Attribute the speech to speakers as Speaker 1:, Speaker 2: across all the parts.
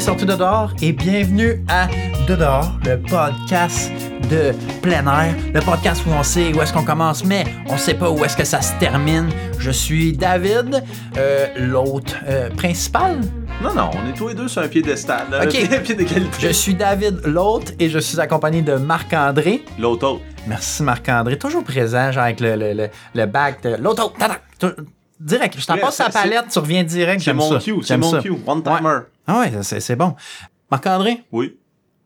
Speaker 1: Sorties de dehors et bienvenue à De dehors, le podcast de plein air, le podcast où on sait où est-ce qu'on commence, mais on sait pas où est-ce que ça se termine. Je suis David, euh, l'hôte euh, principal.
Speaker 2: Non, non, on est tous les deux sur un piédestal. là,
Speaker 1: Ok.
Speaker 2: Un pied d'égalité.
Speaker 1: Je suis David, l'hôte, et je suis accompagné de Marc-André.
Speaker 2: Autre.
Speaker 1: Merci Marc-André, toujours présent, genre avec le, le, le, le bac de l'autre. hôte, tac, tac, tu- Direct, je t'en passe sa palette, tu reviens direct.
Speaker 2: C'est mon
Speaker 1: ça,
Speaker 2: cue, c'est mon
Speaker 1: ça.
Speaker 2: cue. One timer.
Speaker 1: Ah ouais, c'est c'est bon. Marc-André,
Speaker 2: Oui.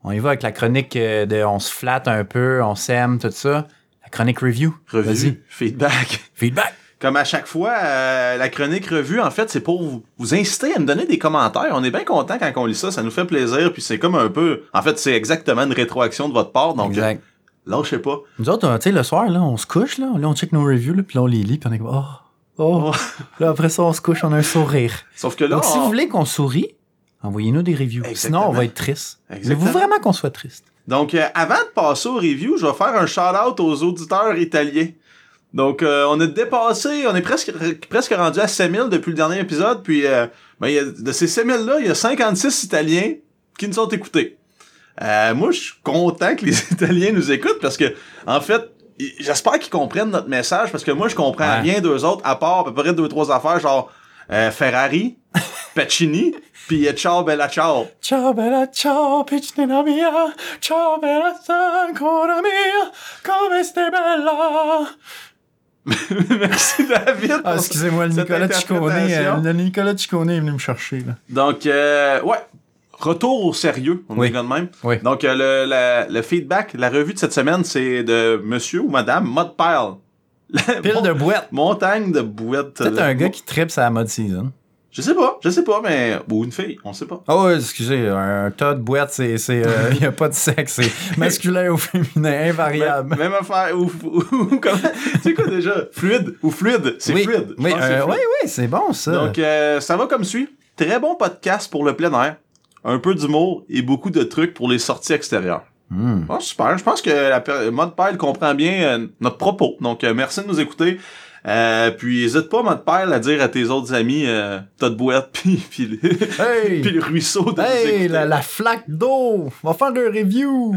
Speaker 1: on y va avec la chronique euh, de on se flatte un peu, on s'aime, tout ça. La chronique review.
Speaker 2: Revue.
Speaker 1: Vas-y.
Speaker 2: Feedback.
Speaker 1: Feedback.
Speaker 2: Comme à chaque fois, euh, la chronique revue, en fait, c'est pour vous, vous inciter à me donner des commentaires. On est bien content quand on lit ça, ça nous fait plaisir, puis c'est comme un peu... En fait, c'est exactement une rétroaction de votre part, donc
Speaker 1: exact.
Speaker 2: euh, lâchez pas.
Speaker 1: Nous autres, euh, tu sais, le soir, là, on se couche, là, là, on check nos reviews, là, puis là, on les lit, puis on est comme, oh, oh. Là, après ça, on se couche, on a un sourire.
Speaker 2: Sauf que là,
Speaker 1: Donc, si
Speaker 2: on-
Speaker 1: vous voulez qu'on sourit, envoyez-nous des reviews.
Speaker 2: Exactement.
Speaker 1: Sinon, on va être triste. Voulez-vous vraiment qu'on soit triste?
Speaker 2: Donc, euh, avant de passer aux reviews, je vais faire un shout-out aux auditeurs italiens. Donc, euh, on a dépassé, on est presque presque rendu à 7000 depuis le dernier épisode, puis euh, ben, y a- de ces 7000-là, il y a 56 Italiens qui nous ont écoutés. Euh, moi, je suis content que les Italiens nous écoutent, parce que, en fait, j'espère qu'ils comprennent notre message, parce que moi, je comprends
Speaker 1: Ouais.
Speaker 2: rien d'eux autres, à part à peu près deux, trois affaires, genre euh, Ferrari, Pacini, puis Ciao Bella Ciao.
Speaker 1: Ciao bella ciao piccina mia, ciao bella ancora mia, come stai bella?
Speaker 2: Merci, David.
Speaker 1: Ah, excusez-moi, le Nicolas Ciccone, euh, le Nicolas Ciccone est venu me chercher, là.
Speaker 2: Donc, euh, ouais. Retour au sérieux, on
Speaker 1: Oui.
Speaker 2: est de même.
Speaker 1: Oui.
Speaker 2: Donc, euh, le, la- le feedback, la revue de cette semaine, c'est de monsieur ou madame Modpile.
Speaker 1: Pile
Speaker 2: mon-
Speaker 1: de boîte.
Speaker 2: Montagne de bouettes.
Speaker 1: Peut-être
Speaker 2: Le-
Speaker 1: un gars qui tripe sa mode season.
Speaker 2: Je sais pas, je sais pas, mais... Ou une fille, on sait pas.
Speaker 1: Oh, ouais, excusez, un tas de boîtes, c'est. c'est, euh, y a pas de sexe, c'est masculin ou féminin, invariable.
Speaker 2: Même, même affaire, ou, ou, comment... c'est quoi déjà? Fluide, ou fluide, c'est
Speaker 1: oui,
Speaker 2: fluide.
Speaker 1: Oui, euh, oui, oui, c'est bon, ça.
Speaker 2: Donc, euh, ça va comme suit. Très bon podcast pour le plein air. Un peu d'humour et beaucoup de trucs pour les sorties extérieures.
Speaker 1: Hmm.
Speaker 2: Ah, super. Je pense que la Mode Pile comprend bien euh, notre propos. Donc, euh, merci de nous écouter. Euh, puis, n'hésite pas, Mode Pile, à dire à tes autres amis, euh, t'as de boîte, puis, puis, le,
Speaker 1: Hey!
Speaker 2: puis le ruisseau de
Speaker 1: Hey, la, la flaque d'eau! On va faire deux reviews!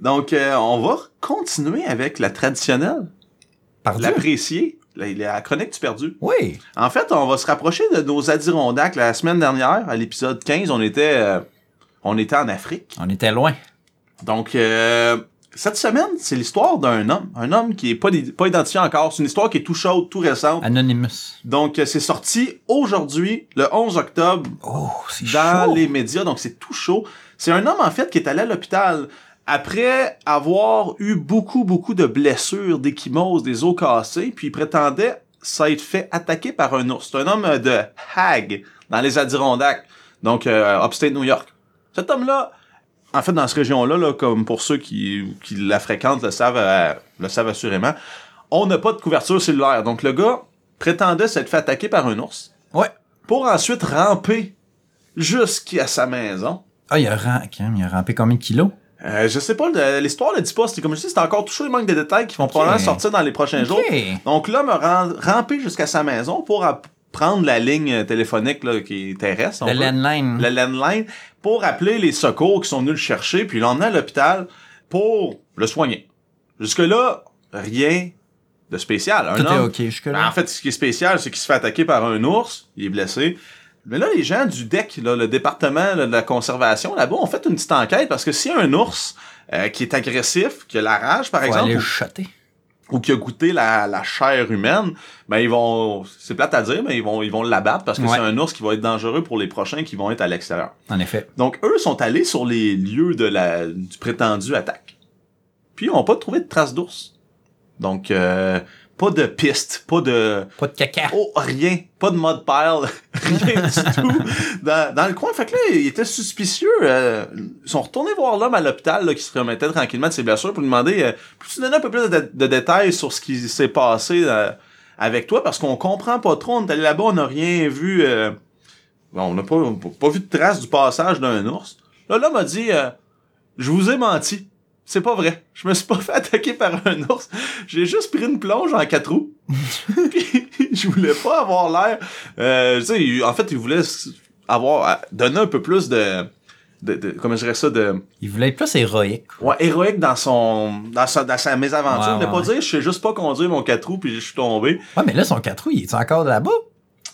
Speaker 2: Donc, euh, on va continuer avec la traditionnelle,
Speaker 1: Pardon?
Speaker 2: l'apprécier, la, la chronique du perdu.
Speaker 1: Oui.
Speaker 2: En fait, on va se rapprocher de nos Adirondacks. La semaine dernière, à l'épisode 15, on était, euh, on était en Afrique.
Speaker 1: On était loin.
Speaker 2: Donc, euh, cette semaine, c'est l'histoire d'un homme. Un homme qui est pas, identifié encore. C'est une histoire qui est tout chaude, tout récente.
Speaker 1: Anonymous.
Speaker 2: Donc, euh, c'est sorti aujourd'hui, le 11 octobre,
Speaker 1: Oh, c'est
Speaker 2: dans
Speaker 1: chaud.
Speaker 2: les médias. Donc, c'est tout chaud. C'est un homme, en fait, qui est allé à l'hôpital après avoir eu beaucoup, beaucoup de blessures, d'échymoses, des os cassés. Puis, il prétendait s'être fait attaquer par un ours. C'est un homme de Hague, dans les Adirondacks. Donc, euh, upstate New York. Cet homme-là, en fait, dans cette région-là, là, comme pour ceux qui, qui la fréquentent le savent, euh, le savent assurément, on n'a pas de couverture cellulaire. Donc, le gars prétendait s'être fait attaquer par un ours
Speaker 1: Ouais.
Speaker 2: pour ensuite ramper jusqu'à sa maison.
Speaker 1: Ah, il a, ram- quand même, il a rampé combien de kilos?
Speaker 2: Euh, je sais pas, le- l'histoire ne dit pas. C'est comme je dis, c'est encore chaud, il manque des détails qui vont probablement sortir dans les prochains jours. Donc l'homme a rampé jusqu'à sa maison pour prendre la ligne téléphonique là, qui est terrestre.
Speaker 1: Le landline.
Speaker 2: le landline pour appeler les secours qui sont venus le chercher puis l'emmener à l'hôpital pour le soigner. Jusque-là, rien de spécial. Un
Speaker 1: Tout
Speaker 2: homme- Ben,
Speaker 1: jusque-là.
Speaker 2: en fait, ce qui est spécial, c'est qu'il se fait attaquer par un ours, il est blessé. Mais là, les gens du DEC, là, le département là, de la conservation, là-bas, ont fait une petite enquête parce que s'il y a un ours euh, qui est agressif, qui a la rage, par
Speaker 1: Faut
Speaker 2: exemple,
Speaker 1: aller
Speaker 2: ou-
Speaker 1: le.
Speaker 2: Ou qui a goûté la, la chair humaine, ben ils vont, c'est plate à dire, mais ils vont, ils vont l'abattre parce que
Speaker 1: Ouais.
Speaker 2: c'est un ours qui va être dangereux pour les prochains qui vont être à l'extérieur.
Speaker 1: En effet.
Speaker 2: Donc eux sont allés sur les lieux de la du prétendu attaque. Puis ils ont pas trouvé de traces d'ours. Donc euh, pas de piste, pas de
Speaker 1: Pas de caca.
Speaker 2: oh rien, pas de mud pile, rien du tout dans, dans le coin. Fait que là, ils étaient suspicieux. euh, ils sont retournés voir l'homme à l'hôpital là, qui se remettait tranquillement de ses blessures pour lui demander euh, peux-tu donner un peu plus de, de détails sur ce qui s'est passé euh, avec toi? Parce qu'on comprend pas trop. On est allé là-bas, on n'a rien vu. euh, on n'a pas, pas vu de traces du passage d'un ours. Là, l'homme a dit Je vous ai menti. C'est pas vrai. Je me suis pas fait attaquer par un ours. J'ai juste pris une plonge en quatre roues. Puis, je voulais pas avoir l'air. Euh, tu sais, en fait, il voulait avoir, à donner un peu plus de, de, de comment je dirais ça, de,
Speaker 1: Il voulait être plus héroïque.
Speaker 2: ouais, héroïque dans son, dans sa, dans sa mésaventure.
Speaker 1: Ouais,
Speaker 2: voulait pas
Speaker 1: ouais,
Speaker 2: dire, je sais juste pas conduire mon 4 roues puis je suis tombé.
Speaker 1: Ouais, mais là, son 4 roues, il est encore là-bas?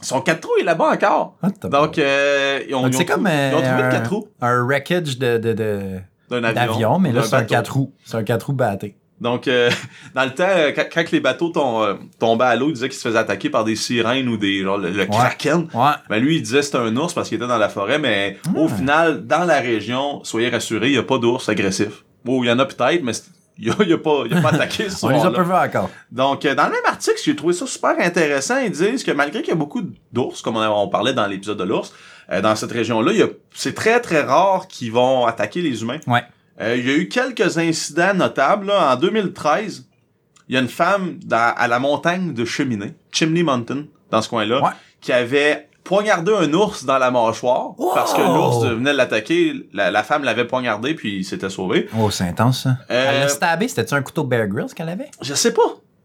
Speaker 2: Son 4 roues est là-bas encore.
Speaker 1: Ah,
Speaker 2: Donc, euh, ils ont,
Speaker 1: Donc,
Speaker 2: ils ont
Speaker 1: comme euh,
Speaker 2: ils ont trouvé le
Speaker 1: un,
Speaker 2: 4 roues
Speaker 1: un wreckage de, de, de,
Speaker 2: d'un avion.
Speaker 1: d'avion, mais là, c'est un
Speaker 2: bateau.
Speaker 1: 4 roues. C'est un 4 roues batté.
Speaker 2: Donc, euh, dans le temps, euh, quand, quand les bateaux tom- euh, tombaient à l'eau, ils disaient qu'ils se faisaient attaquer par des sirènes ou des, genre, le, le kraken.
Speaker 1: Ouais.
Speaker 2: Ben lui, il disait que c'était un ours parce qu'il était dans la forêt, mais au
Speaker 1: Ah.
Speaker 2: final, dans la région, soyez rassurés, il n'y a pas d'ours agressif. Bon, il y en a peut-être, mais il n'y a, y a pas, y a pas attaqué ce
Speaker 1: On les a pas vus encore.
Speaker 2: Donc, euh, dans le même article, j'ai trouvé ça super intéressant. Ils disent que malgré qu'il y a beaucoup d'ours, comme on, on parlait dans l'épisode de l'ours, euh, dans cette région-là, c'est très très rare qu'ils vont attaquer les humains.
Speaker 1: Ouais.
Speaker 2: Euh, il y a eu quelques incidents notables. là. En 2013, il y a une femme dans- à la montagne de Cheminée, Chimney Mountain, dans ce coin-là,
Speaker 1: Ouais.
Speaker 2: qui avait poignardé un ours dans la mâchoire
Speaker 1: Wow!
Speaker 2: parce que l'ours venait l'attaquer. La, la femme l'avait poignardé puis il s'était sauvé.
Speaker 1: Oh, c'est intense, ça.
Speaker 2: Euh,
Speaker 1: Elle l'a stabé, c'était-tu un couteau Bear Grylls qu'elle avait?
Speaker 2: Je sais pas.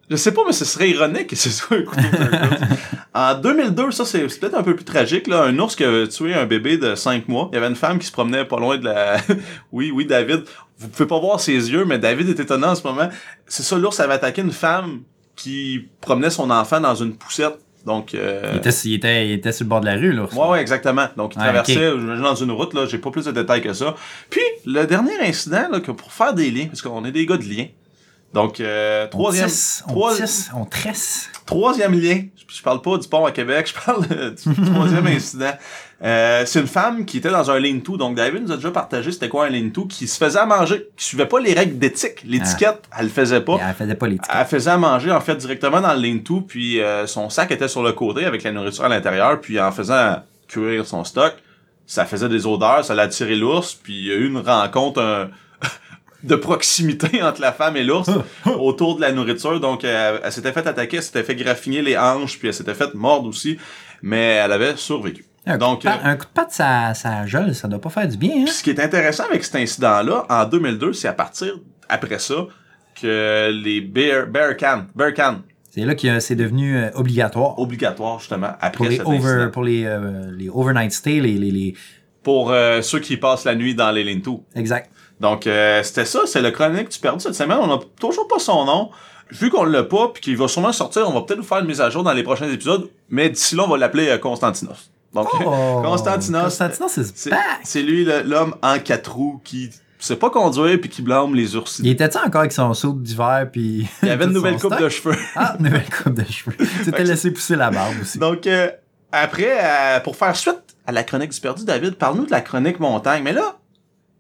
Speaker 2: Je sais pas, mais ce serait ironique que ce soit un couteau. En 2002, ça c'est peut-être un peu plus tragique, là. Un ours qui avait tué un bébé de 5 mois. Il y avait une femme qui se promenait pas loin de la... oui, oui, David. Vous pouvez pas voir ses yeux, mais David est étonnant en ce moment. C'est ça, l'ours avait attaqué une femme qui promenait son enfant dans une poussette. Donc, euh...
Speaker 1: Il, était, il, était, il était sur le bord de la rue, là.
Speaker 2: Ouais, ouais, exactement. Donc, il traversait, j'imagine, dans une route, là, j'ai pas plus de détails que ça. Puis, le dernier incident, là, que pour faire des liens, parce qu'on est des gars de liens. Donc, euh,
Speaker 1: On
Speaker 2: troisième,
Speaker 1: on
Speaker 2: trois-
Speaker 1: tisse, on tresse.
Speaker 2: troisième lien. Je, je parle pas du pont à Québec, je parle euh, du troisième incident. Euh, c'est une femme qui était dans un lean-to. Donc, David nous a déjà partagé c'était quoi un lean-to, qui se faisait à manger, qui suivait pas les règles d'éthique. L'étiquette, elle le faisait pas.
Speaker 1: Et Elle faisait pas tickets.
Speaker 2: Elle faisait à manger en fait directement dans le lean-to, puis euh, son sac était sur le côté avec la nourriture à l'intérieur, puis en faisant cuire son stock, ça faisait des odeurs, ça l'a attiré l'ours, puis il y a eu une rencontre un- de proximité entre la femme et l'ours autour de la nourriture, donc euh, elle s'était fait attaquer, elle s'était fait graffiner les hanches, puis elle s'était fait mordre aussi, mais elle avait survécu.
Speaker 1: Un,
Speaker 2: Donc,
Speaker 1: coup de patte,
Speaker 2: euh,
Speaker 1: un coup de patte, ça, ça gèle, ça doit pas faire du bien, hein?
Speaker 2: Ce qui est intéressant avec cet incident-là, en 2002, c'est à partir après ça que les bear, bear can, bear can,
Speaker 1: C'est là que c'est devenu euh, obligatoire.
Speaker 2: obligatoire justement après
Speaker 1: Pour les,
Speaker 2: cet
Speaker 1: over,
Speaker 2: incident.
Speaker 1: pour les, euh, les overnight stay, les, les, les...
Speaker 2: Pour euh, ceux qui passent la nuit dans les lean-to.
Speaker 1: Exact.
Speaker 2: Donc euh, c'était ça, c'est le chronique du perdu cette semaine. On n'a toujours pas son nom. Vu qu'on l'a pas, puis qu'il va sûrement sortir, on va peut-être vous faire une mise à jour dans les prochains épisodes. Mais d'ici là, on va l'appeler euh, Constantinos. Donc
Speaker 1: Oh,
Speaker 2: Constantinos,
Speaker 1: Constantinos, c'est
Speaker 2: c'est
Speaker 1: back!
Speaker 2: c'est lui l'homme en quatre roues qui sait pas conduire puis qui blâme les ours.
Speaker 1: Il était-tu encore avec son saut d'hiver, puis...
Speaker 2: Il y avait une nouvelle coupe
Speaker 1: stock?
Speaker 2: de cheveux.
Speaker 1: Ah, une nouvelle coupe de cheveux. Tu
Speaker 2: Fait
Speaker 1: t'es
Speaker 2: que
Speaker 1: laissé pousser la barbe aussi.
Speaker 2: Donc, euh, après, euh, pour faire suite à la chronique du perdu, David, parle-nous de la chronique montagne. Mais là,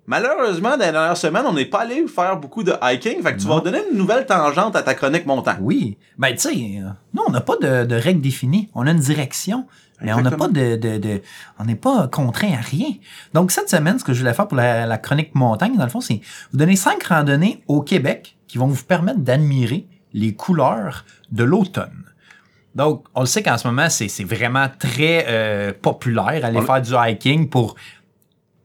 Speaker 2: malheureusement, dans les dernières semaines, on n'est pas allé faire beaucoup de hiking. Fait que tu
Speaker 1: Non.
Speaker 2: vas donner une nouvelle tangente à ta chronique montagne.
Speaker 1: Oui. Ben, tu sais, euh, nous, on n'a pas de, de règles définies. On a une direction, mais on n'a pas de, de, de- On n'est pas contraint à rien. Donc, cette semaine, ce que je voulais faire pour la, la chronique montagne, dans le fond, c'est vous donner cinq randonnées au Québec qui vont vous permettre d'admirer les couleurs de l'automne. Donc, on le sait qu'en ce moment, c'est c'est vraiment très euh, populaire aller
Speaker 2: On-
Speaker 1: faire du hiking pour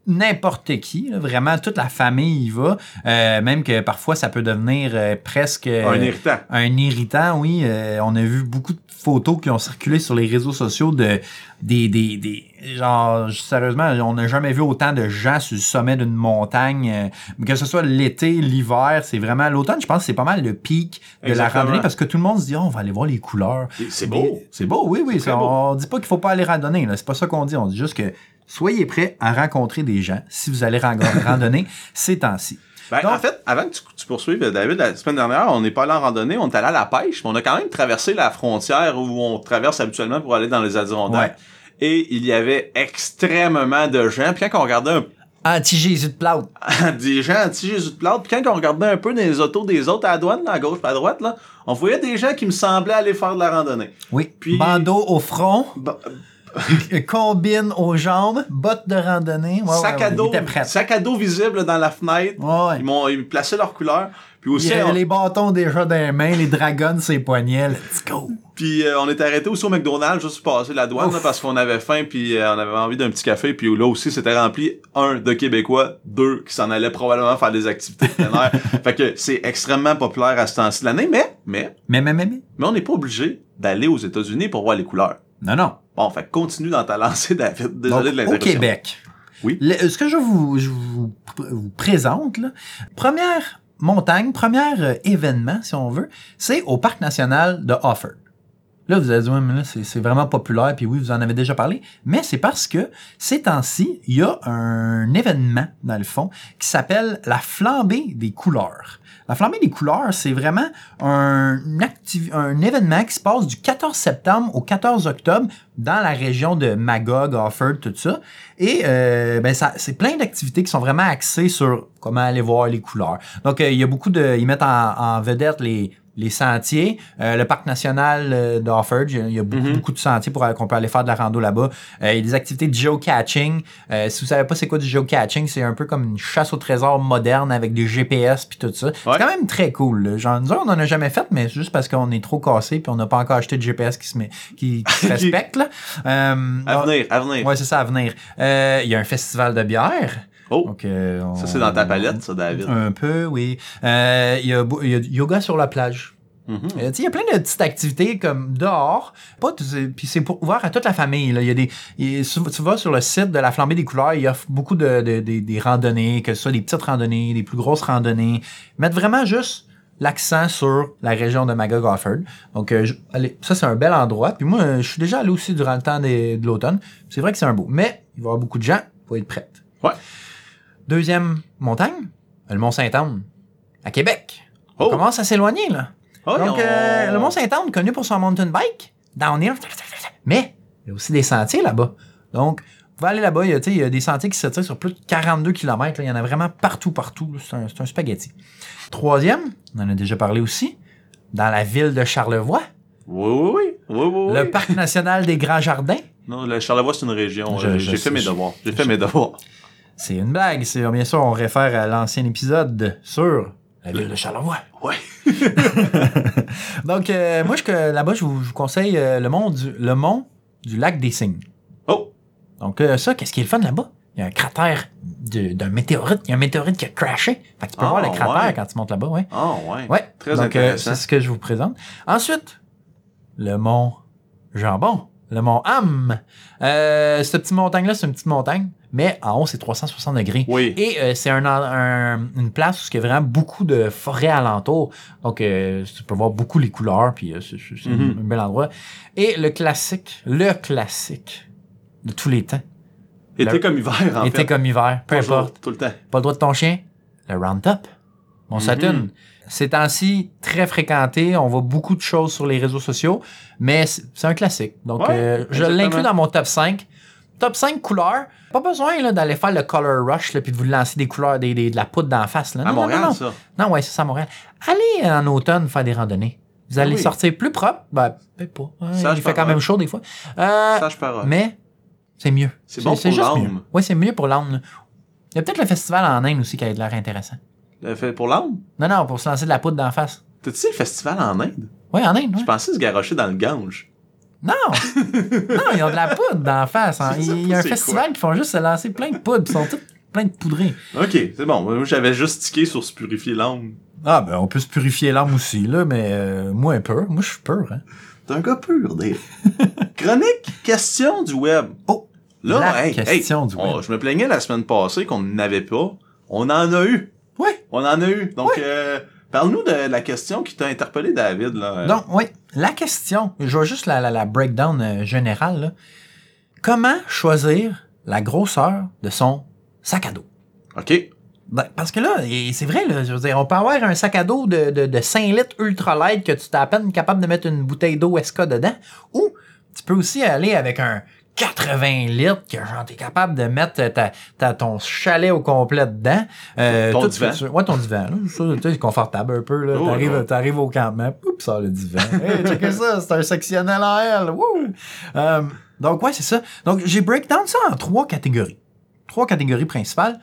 Speaker 1: n'importe qui, là, vraiment toute la famille y va, Euh, même que parfois ça peut devenir euh, presque
Speaker 2: Un
Speaker 1: euh,
Speaker 2: irritant.
Speaker 1: un irritant, oui. On a vu beaucoup de photos qui ont circulé sur les réseaux sociaux de des des, des genre sérieusement, on n'a jamais vu autant de gens sur le sommet d'une montagne, que ce soit l'été, l'hiver, c'est vraiment l'automne. Je pense que c'est pas mal le pic de la randonnée parce que tout le monde se dit oh, on va aller voir les couleurs.
Speaker 2: C'est- beau.
Speaker 1: C'est beau, oui, oui. ça,
Speaker 2: beau.
Speaker 1: On dit pas qu'il faut pas aller randonner. C'est pas ça qu'on dit. On dit juste que soyez prêts à rencontrer des gens si vous allez ran- randonner ces temps-ci.
Speaker 2: Ben,
Speaker 1: Donc-
Speaker 2: en fait, avant que tu, tu poursuives, David, la semaine dernière, on n'est pas allé en randonnée, on est allé à la pêche, mais on a quand même traversé la frontière où on traverse habituellement pour aller dans les Adirondacks. Et il y avait extrêmement de gens. Puis quand on regardait un
Speaker 1: Anti-Jésus de Plate.
Speaker 2: des gens anti-Jésus de Plate. Puis quand on regardait un peu dans les autos des autres à la douane, à gauche à droite, là, on voyait des gens qui me semblaient aller faire de la randonnée.
Speaker 1: Oui.
Speaker 2: Puis-
Speaker 1: Bandeau au front.
Speaker 2: Ba-
Speaker 1: combine aux jambes, bottes de randonnée. Ouais,
Speaker 2: sac à dos, sac à dos visible dans la fenêtre.
Speaker 1: Ouais.
Speaker 2: Ils m'ont ils plaçaient leurs couleurs. Puis
Speaker 1: Il
Speaker 2: aussi,
Speaker 1: y a
Speaker 2: on,
Speaker 1: les bâtons déjà dans les mains, les dragons ses poignets. Let's go.
Speaker 2: puis euh, on est arrêté aussi au McDonald's juste pour passer la douane là, parce qu'on avait faim puis euh, on avait envie d'un petit café. Puis là aussi, c'était rempli un de Québécois, deux qui s'en allaient probablement faire des activités de plein air. fait que c'est extrêmement populaire à ce temps-ci de l'année. Mais, mais,
Speaker 1: Mais, mais, mais, mais.
Speaker 2: mais on n'est pas obligé d'aller aux États-Unis pour voir les couleurs.
Speaker 1: Non, non.
Speaker 2: Bon, fait continue dans ta lancée, David. Désolé
Speaker 1: Donc,
Speaker 2: de
Speaker 1: Au
Speaker 2: l'interruption.
Speaker 1: Québec.
Speaker 2: Oui.
Speaker 1: Le- ce que je vous, je vous, vous présente, là, première montagne, premier euh, événement, si on veut, c'est au Parc national de Offord. Là, vous allez dire, mais là, c'est vraiment populaire, puis oui, vous en avez déjà parlé, mais c'est parce que ces temps-ci, il y a un événement, dans le fond, qui s'appelle la flambée des couleurs. La flambée des couleurs, c'est vraiment un, événement qui se passe du 14 septembre au 14 octobre dans la région de Magog, Offord, tout ça. Et euh, ben c'est plein d'activités qui sont vraiment axées sur comment aller voir les couleurs. Donc, euh, il y a beaucoup de... Ils mettent en, en vedette les les sentiers, Euh, le parc national euh, d'Offord, il y a- beaucoup,
Speaker 2: Mhm.
Speaker 1: beaucoup de sentiers pour qu'on peut aller faire de la rando là-bas. Euh, il y a des activités de geocaching. Euh, si vous savez pas c'est quoi du geocaching, c'est un peu comme une chasse au trésor moderne avec des GPS puis tout ça.
Speaker 2: Ouais.
Speaker 1: C'est quand même très cool. là. Genre, nous on en a jamais fait, mais c'est juste parce qu'on est trop cassé puis on n'a pas encore acheté de GPS qui se met, qui, qui se respecte là. Euh,
Speaker 2: À venir, à venir.
Speaker 1: Ouais, c'est ça, à venir. Euh, Il y a un festival de bière.
Speaker 2: Oh,
Speaker 1: Donc, euh, on-
Speaker 2: ça c'est dans ta palette, ça, David.
Speaker 1: Un peu, oui. Euh, Il y, a, y a du yoga sur la plage.
Speaker 2: Mhm.
Speaker 1: Euh, tu sais, Il y a plein de petites activités comme dehors. Pas Puis c'est pour ouvert à toute la famille. Là. Il y a des, tu vas sur le site de la flambée des couleurs, il y a beaucoup de, de- de- des randonnées, que ce soit des petites randonnées, des plus grosses randonnées. Ils mettent vraiment juste l'accent sur la région de Magog Offord. Donc, euh, je- allez, ça, c'est un bel endroit. Puis moi, euh, je suis déjà allé aussi durant le temps des- de l'automne. C'est vrai que c'est un beau. Mais il va y avoir beaucoup de gens. Il faut être prêt.
Speaker 2: Ouais.
Speaker 1: Deuxième montagne, le Mont-Saint-Anne, à Québec. On
Speaker 2: Oh.
Speaker 1: commence à s'éloigner, là.
Speaker 2: Oh,
Speaker 1: Donc,
Speaker 2: on-
Speaker 1: euh, le Mont-Saint-Anne, connu pour son mountain bike, downhill, mais il y a aussi des sentiers là-bas. Donc, vous pouvez aller là-bas, il y a, tu sais, il y a des sentiers qui s'étirent sur plus de 42 km. Il y en a vraiment partout, partout. C'est un, spaghetti. Troisième, on en a déjà parlé aussi, dans la ville de Charlevoix,
Speaker 2: Oui, oui, oui. oui, oui, oui.
Speaker 1: le Parc national des Grands Jardins.
Speaker 2: Non, le Charlevoix, c'est une région. Euh, J'ai fait mes devoirs. J'ai fait mes devoirs.
Speaker 1: C'est une blague. C'est, bien sûr, on réfère à l'ancien épisode sur la ville de Charlevoix.
Speaker 2: Ouais.
Speaker 1: Donc, euh, moi, je, là-bas, je vous, je vous conseille euh, le, mont du, le mont du lac des Cygnes.
Speaker 2: Oh,
Speaker 1: Donc, euh, ça, qu'est-ce qui est le fun là-bas? Il y a un cratère d'un météorite. Il y a un météorite qui a crashé. Fait que tu peux
Speaker 2: Ah,
Speaker 1: voir le cratère
Speaker 2: ouais.
Speaker 1: quand tu montes là-bas, ouais.
Speaker 2: ah, ouais.
Speaker 1: Ouais.
Speaker 2: Très
Speaker 1: Donc, euh, c'est ce que je vous présente. Ensuite, le mont Jambon. Le mont Ham. Euh, cette petite montagne-là, c'est une petite montagne, mais en haut, c'est 360 degrés.
Speaker 2: Oui.
Speaker 1: Et euh, c'est un, un- une place où il y a vraiment beaucoup de forêts alentour. Donc, euh, tu peux voir beaucoup les couleurs, puis euh, c'est c'est un- un bel endroit. Et le classique, le classique de tous les temps,
Speaker 2: Été
Speaker 1: le-
Speaker 2: comme hiver, en
Speaker 1: été
Speaker 2: fait.
Speaker 1: comme hiver, peu importe,
Speaker 2: Tout le temps.
Speaker 1: pas le droit de ton chien, le Roundup, mon
Speaker 2: Mhm.
Speaker 1: Saturn. Ces temps-ci, très fréquenté, on voit beaucoup de choses sur les réseaux sociaux, mais c'est un classique. Donc,
Speaker 2: Ouais,
Speaker 1: euh, je l'inclus dans mon top 5. Top 5 couleurs. Pas besoin là, d'aller faire le color rush puis de vous lancer des couleurs, des, des- de la poudre d'en face. Là.
Speaker 2: À
Speaker 1: Non, non,
Speaker 2: Montréal,
Speaker 1: non, non.
Speaker 2: ça.
Speaker 1: Non, ouais, c'est ça à Montréal. Allez en automne faire des randonnées. Vous allez
Speaker 2: Ah oui.
Speaker 1: sortir plus propre? Ben, peut-être pas. Ouais,
Speaker 2: Sage
Speaker 1: il fait quand même chaud des fois. Euh,
Speaker 2: Sage parole.
Speaker 1: mais c'est mieux.
Speaker 2: C'est bon pour l'âme.
Speaker 1: Oui, c'est mieux pour l'âme. Il y a peut-être le festival en Inde aussi qui a l'air intéressant.
Speaker 2: Le fait pour l'âme?
Speaker 1: Non, non, pour se lancer de la poudre d'en face.
Speaker 2: T'as-tu le festival en Inde?
Speaker 1: Oui, en Inde,
Speaker 2: Je pensais se garrocher dans le Gange.
Speaker 1: Non! non, ils ont de la poudre d'en face. hein. Il y a un festival qui font juste se lancer plein de poudre. Ils sont tous plein de poudrés.
Speaker 2: Ok, c'est bon. Moi, j'avais juste tiqué sur se purifier l'âme.
Speaker 1: Ah, ben, on peut se purifier l'âme aussi, là, mais euh, moi, un peu. Moi, je suis peur, hein.
Speaker 2: T'es un gars pur, Dave. Chronique question du web.
Speaker 1: Oh!
Speaker 2: Là,
Speaker 1: La
Speaker 2: hey,
Speaker 1: question
Speaker 2: hey,
Speaker 1: du
Speaker 2: on-
Speaker 1: web.
Speaker 2: je me plaignais la semaine passée qu'on n'avait pas. On en a eu.
Speaker 1: Oui.
Speaker 2: On en a eu. Donc, euh, parle-nous de la question qui t'a interpellé, David. Là.
Speaker 1: Donc, oui, la question, je vois juste la, la, la breakdown euh, générale. là. Comment choisir la grosseur de son sac à dos?
Speaker 2: OK.
Speaker 1: Ben, parce que là, c'est vrai, là, je veux dire, on peut avoir un sac à dos de, de, de 5 litres ultra light que tu t'es à peine capable de mettre une bouteille d'eau SK dedans, ou tu peux aussi aller avec un 80 litres que genre t'es capable de mettre ta, ta- ton chalet au complet dedans. Euh,
Speaker 2: Ton
Speaker 1: tout
Speaker 2: divan.
Speaker 1: fait- Ouais, ton divan. Tu confortable un peu. Là.
Speaker 2: Oh,
Speaker 1: t'arrives,
Speaker 2: ouais.
Speaker 1: t'arrives au campement, oups, ça le divan. Hey, checkez ça, c'est un sectionnel en L. Wouh! Euh, donc, ouais, c'est ça. Donc, j'ai breakdown ça en trois catégories. Trois catégories principales.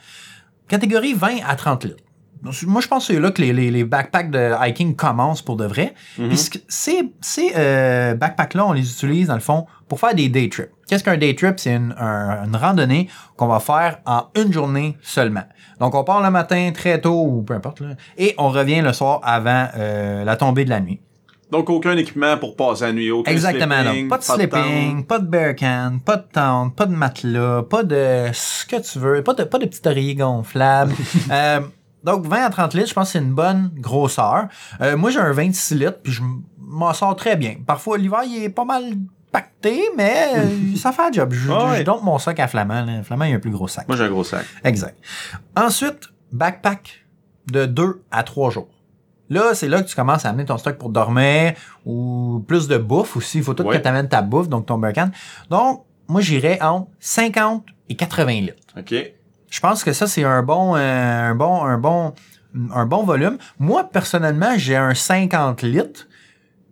Speaker 1: Catégorie 20 à 30 litres. Donc, moi, je pense que c'est là que les, les, les backpacks de hiking commencent pour de vrai.
Speaker 2: Mhm.
Speaker 1: Puis ce- ces, ces euh, backpacks-là, on les utilise, dans le fond, pour faire des day trips. Qu'est-ce qu'un day trip? C'est une, un- une randonnée qu'on va faire en une journée seulement. Donc, on part le matin très tôt, ou peu importe, là, et on revient le soir avant euh, la tombée de la nuit.
Speaker 2: Donc, aucun équipement pour passer la nuit. Aucun
Speaker 1: Exactement.
Speaker 2: sleeping,
Speaker 1: donc, pas de sleeping,
Speaker 2: tente.
Speaker 1: pas de bear can, pas de tente, pas de matelas, pas de ce que tu veux, pas de, pas de petit oreiller gonflable. Euh, donc, 20 à 30 litres, je pense que c'est une bonne grosseur. Euh, moi, j'ai un 26 litres, puis je m'en sors très bien. Parfois, l'hiver, il est pas mal mais euh, ça fait un job. Je, donne mon sac à Flamand. là. Flamand, il a un plus gros sac.
Speaker 2: Moi, j'ai un gros sac.
Speaker 1: Exact. Ensuite, backpack de 2 à 3 jours. Là, c'est là que tu commences à amener ton stock pour dormir ou plus de bouffe aussi. Il faut tout
Speaker 2: Ouais.
Speaker 1: que tu amènes ta bouffe, donc ton Birkin. Donc, moi, j'irais entre 50 et 80 litres.
Speaker 2: OK.
Speaker 1: Je pense que ça, c'est un bon, euh, un bon, un bon, un bon volume. Moi, personnellement, j'ai un 50 litres,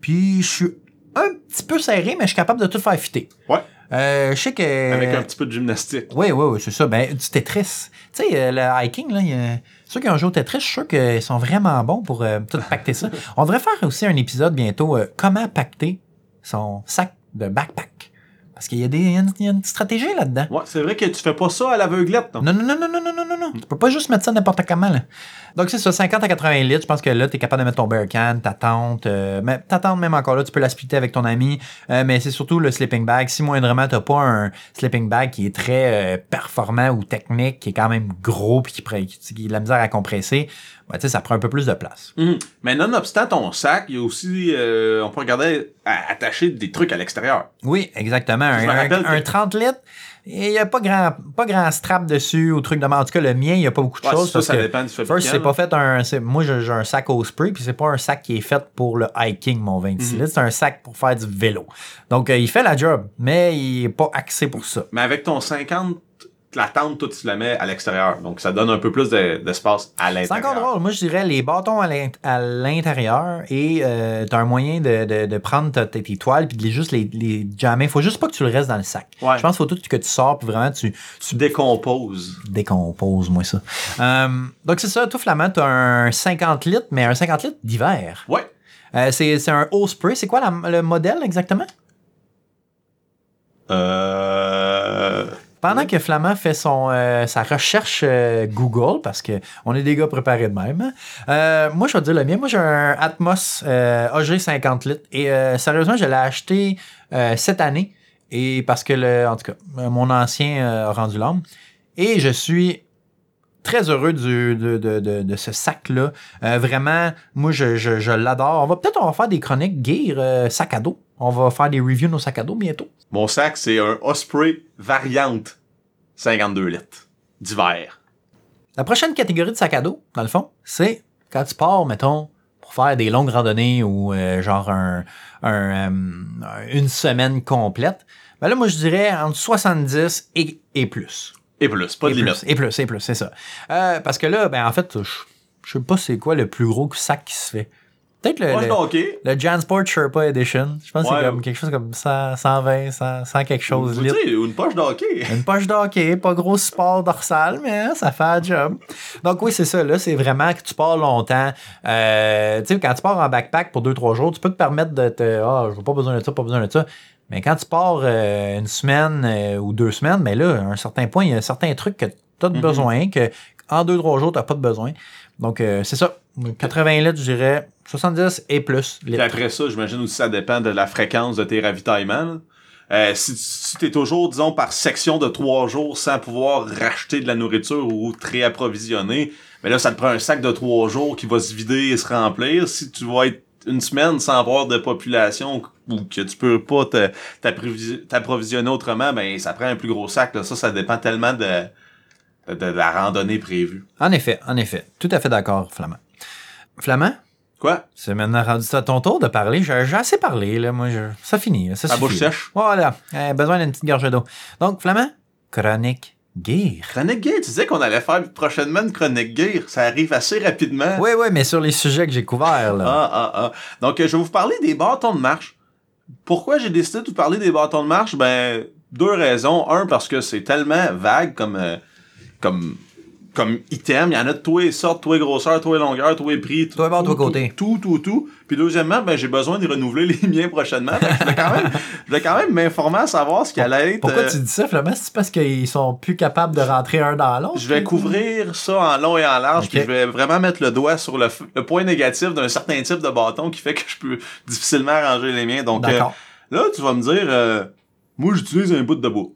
Speaker 1: puis je suis un petit peu serré, mais je suis capable de tout faire fitter.
Speaker 2: Ouais.
Speaker 1: Euh, je sais que...
Speaker 2: Avec un petit peu de gymnastique.
Speaker 1: Oui, oui, oui, c'est ça. Ben, du Tetris. Tu sais, euh, le hiking, là, il y a... ceux qui ont joué au Tetris, je suis sûr qu'ils sont vraiment bons pour euh, tout pacter ça. On devrait faire aussi un épisode bientôt, euh, comment pacter son sac de backpack. Parce qu'il y, y, y, a une stratégie là-dedans.
Speaker 2: Ouais, c'est vrai que tu fais pas ça à l'aveuglette. Non,
Speaker 1: non, non, non, non, non, non, non. non. Mm. Tu peux pas juste mettre ça n'importe comment. Là. Donc, c'est ça, 50 à 80 litres. Je pense que là, tu es capable de mettre ton bear can, ta tente. Euh, mais ta tente, même encore là, tu peux la splitter avec ton ami. Euh, mais c'est surtout le sleeping bag. Si moindrement, tu pas un sleeping bag qui est très euh, performant ou technique, qui est quand même gros puis qui, qui, qui a de la misère à compresser, ben, ça prend un peu plus de place.
Speaker 2: Mm. Mais nonobstant ton sac, il y a aussi, on peut regarder à attacher des trucs à l'extérieur.
Speaker 1: Oui, exactement. Un, un- un
Speaker 2: que-
Speaker 1: 30 litres, il n'y a pas grand, pas grand strap dessus ou truc de. En tout cas, le mien, il n'y a pas beaucoup de
Speaker 2: Ouais,
Speaker 1: choses.
Speaker 2: ça,
Speaker 1: parce
Speaker 2: ça
Speaker 1: que
Speaker 2: dépend du fabricant.
Speaker 1: First, c'est pas fait un. Moi, j'ai un sac au spray, puis c'est pas un sac qui est fait pour le hiking, mon 26
Speaker 2: Mhm.
Speaker 1: litres. C'est un sac pour faire du vélo. Donc, euh, il fait la job, mais il est pas axé pour ça.
Speaker 2: Mais avec ton 50, la tente, toi, tu la mets à l'extérieur. Donc, ça donne un peu plus de- d'espace à
Speaker 1: C'est
Speaker 2: l'intérieur.
Speaker 1: encore drôle. Moi, je dirais les bâtons à l'int- à l'intérieur et euh, t'as un moyen de, de, de prendre ta- tes, toiles puis de les, juste les, les jammer. Faut juste pas que tu le restes dans le sac.
Speaker 2: Ouais.
Speaker 1: Je pense qu'il faut tout que tu sors puis vraiment tu,
Speaker 2: Tu décomposes.
Speaker 1: décomposes, moi, ça. Euh, donc, c'est ça. Tout Flamand, t'as un 50 litres, mais un 50 litres d'hiver.
Speaker 2: Ouais.
Speaker 1: Euh, c'est c'est un haut spray. C'est quoi la- le modèle exactement?
Speaker 2: Euh...
Speaker 1: Pendant que Flamand fait son, euh, sa recherche euh, Google, parce que on est des gars préparés de même, euh, moi, je vais te dire le mien. Moi, j'ai un Atmos AG 50 litres. Et sérieusement, je l'ai acheté cette année. Et parce que, le, en tout cas, mon ancien a rendu l'âme. Et je suis très heureux du, de, de, de, de ce sac-là. Euh, vraiment, moi, je, je, je l'adore. On va peut-être on va faire des chroniques gear euh, sac à dos. On va faire des reviews de nos sacs à dos bientôt.
Speaker 2: Mon sac, c'est un Osprey variante 52 litres d'hiver.
Speaker 1: La prochaine catégorie de sac à dos, dans le fond, c'est quand tu pars, mettons, pour faire des longues randonnées ou euh, genre un, un, euh, une semaine complète. Ben là, moi, je dirais entre 70 et, et plus.
Speaker 2: Et plus, pas
Speaker 1: et
Speaker 2: de limite.
Speaker 1: et plus, et plus, c'est ça. Euh, parce que là, ben en fait, je, je sais pas c'est quoi le plus gros sac qui se fait. Peut-être le, le,
Speaker 2: je
Speaker 1: le Jansport Sherpa Edition. Je pense que c'est comme quelque chose comme 100, 120, 100, 100 quelque chose
Speaker 2: sais, une poche d'hockey.
Speaker 1: Une poche d'hockey, pas gros support dorsal, mais ça fait un job. Donc oui, c'est ça. Là, c'est vraiment que tu pars longtemps. Euh, tu sais, quand tu pars en backpack pour 2-3 jours, tu peux te permettre de te. Ah, je n'ai pas besoin de ça, pas besoin de ça. Mais quand tu pars euh, une semaine euh, ou deux semaines, mais là, à un certain point, il y a certains trucs que tu as
Speaker 2: Mhm.
Speaker 1: besoin, que en 2-3 jours, tu n'as pas de besoin. Donc, c'est ça. 80 litres, je dirais 70 et plus
Speaker 2: Puis
Speaker 1: litres.
Speaker 2: après ça, j'imagine aussi ça dépend de la fréquence de tes ravitaillements. là. Euh, si si t'es toujours, disons, par section de trois jours sans pouvoir racheter de la nourriture ou te réapprovisionner, mais là, ça te prend un sac de trois jours qui va se vider et se remplir. Si tu vas être une semaine sans avoir de population ou que tu peux pas t'approvisionner autrement, ben ça prend un plus gros sac. Là. Ça, ça dépend tellement de, de, de la randonnée prévue.
Speaker 1: En effet, en effet. Tout à fait d'accord, Flamand. Flamand?
Speaker 2: Quoi?
Speaker 1: C'est maintenant rendu à ton tour de parler. J'ai assez parlé, là. Moi, je- ça finit. Ça
Speaker 2: La
Speaker 1: suffit,
Speaker 2: bouche
Speaker 1: là.
Speaker 2: sèche?
Speaker 1: Voilà. Euh, besoin d'une petite gorge d'eau. Donc, Flamand, chronique gear.
Speaker 2: Chronique Gear, tu disais qu'on allait faire prochainement une chronique Gear. Ça arrive assez rapidement.
Speaker 1: Oui, oui, mais sur les sujets que j'ai couverts, là.
Speaker 2: Ah, ah, ah. Donc, euh, je vais vous parler des bâtons de marche. Pourquoi j'ai décidé de vous parler des bâtons de marche? Ben, deux raisons. Un, parce que c'est tellement vague comme, euh, comme comme item, il y en a de tous les sortes, tous les grosseurs, tous les longueurs, tous les prix, tout,
Speaker 1: bord,
Speaker 2: tout,
Speaker 1: côté.
Speaker 2: tout, tout, tout. Puis deuxièmement, ben j'ai besoin de renouveler les miens prochainement. Je voulais quand même, je voulais quand même m'informer à savoir ce qui allait être.
Speaker 1: Pourquoi
Speaker 2: euh,
Speaker 1: tu dis ça, finalement? C'est parce qu'ils sont plus capables de rentrer un dans l'autre?
Speaker 2: Je vais couvrir ça en long et en large, puis je vais vraiment mettre le doigt sur le, point négatif d'un certain type de bâton qui fait que je peux difficilement ranger les miens. Donc euh, là, tu vas me dire, euh, moi j'utilise un bout de bois.